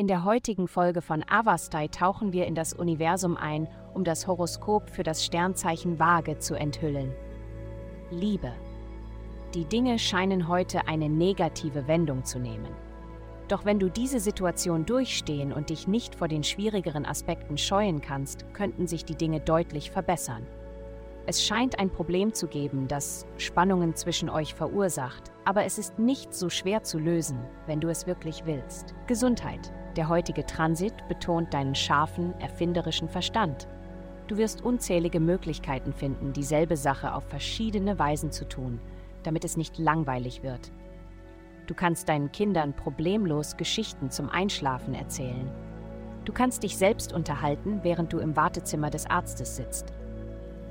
In der heutigen Folge von Avastai tauchen wir in das Universum ein, um das Horoskop für das Sternzeichen Waage zu enthüllen. Liebe. Die Dinge scheinen heute eine negative Wendung zu nehmen. Doch wenn du diese Situation durchstehen und dich nicht vor den schwierigeren Aspekten scheuen kannst, könnten sich die Dinge deutlich verbessern. Es scheint ein Problem zu geben, das Spannungen zwischen euch verursacht, aber es ist nicht so schwer zu lösen, wenn du es wirklich willst. Gesundheit. Der heutige Transit betont deinen scharfen, erfinderischen Verstand. Du wirst unzählige Möglichkeiten finden, dieselbe Sache auf verschiedene Weisen zu tun, damit es nicht langweilig wird. Du kannst deinen Kindern problemlos Geschichten zum Einschlafen erzählen. Du kannst dich selbst unterhalten, während du im Wartezimmer des Arztes sitzt.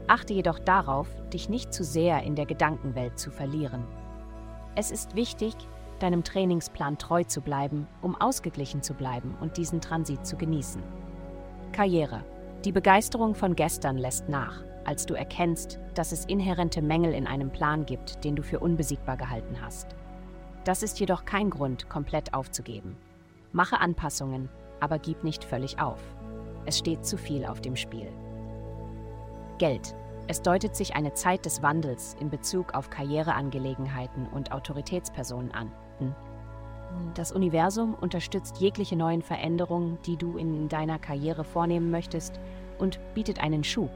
Achte jedoch darauf, dich nicht zu sehr in der Gedankenwelt zu verlieren. Es ist wichtig, deinem Trainingsplan treu zu bleiben, um ausgeglichen zu bleiben und diesen Transit zu genießen. Karriere. Die Begeisterung von gestern lässt nach, als du erkennst, dass es inhärente Mängel in einem Plan gibt, den du für unbesiegbar gehalten hast. Das ist jedoch kein Grund, komplett aufzugeben. Mache Anpassungen, aber gib nicht völlig auf. Es steht zu viel auf dem Spiel. Geld. Es deutet sich eine Zeit des Wandels in Bezug auf Karriereangelegenheiten und Autoritätspersonen an. Das Universum unterstützt jegliche neuen Veränderungen, die du in deiner Karriere vornehmen möchtest und bietet einen Schub.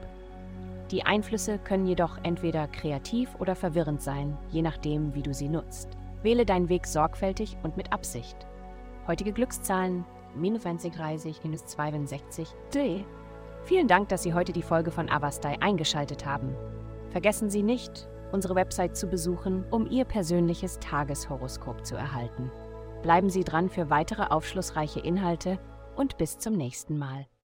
Die Einflüsse können jedoch entweder kreativ oder verwirrend sein, je nachdem, wie du sie nutzt. Wähle deinen Weg sorgfältig und mit Absicht. Heutige Glückszahlen minus 20, 30, minus 62, D. Vielen Dank, dass Sie heute die Folge von Avastai eingeschaltet haben. Vergessen Sie nicht, unsere Website zu besuchen, um Ihr persönliches Tageshoroskop zu erhalten. Bleiben Sie dran für weitere aufschlussreiche Inhalte und bis zum nächsten Mal.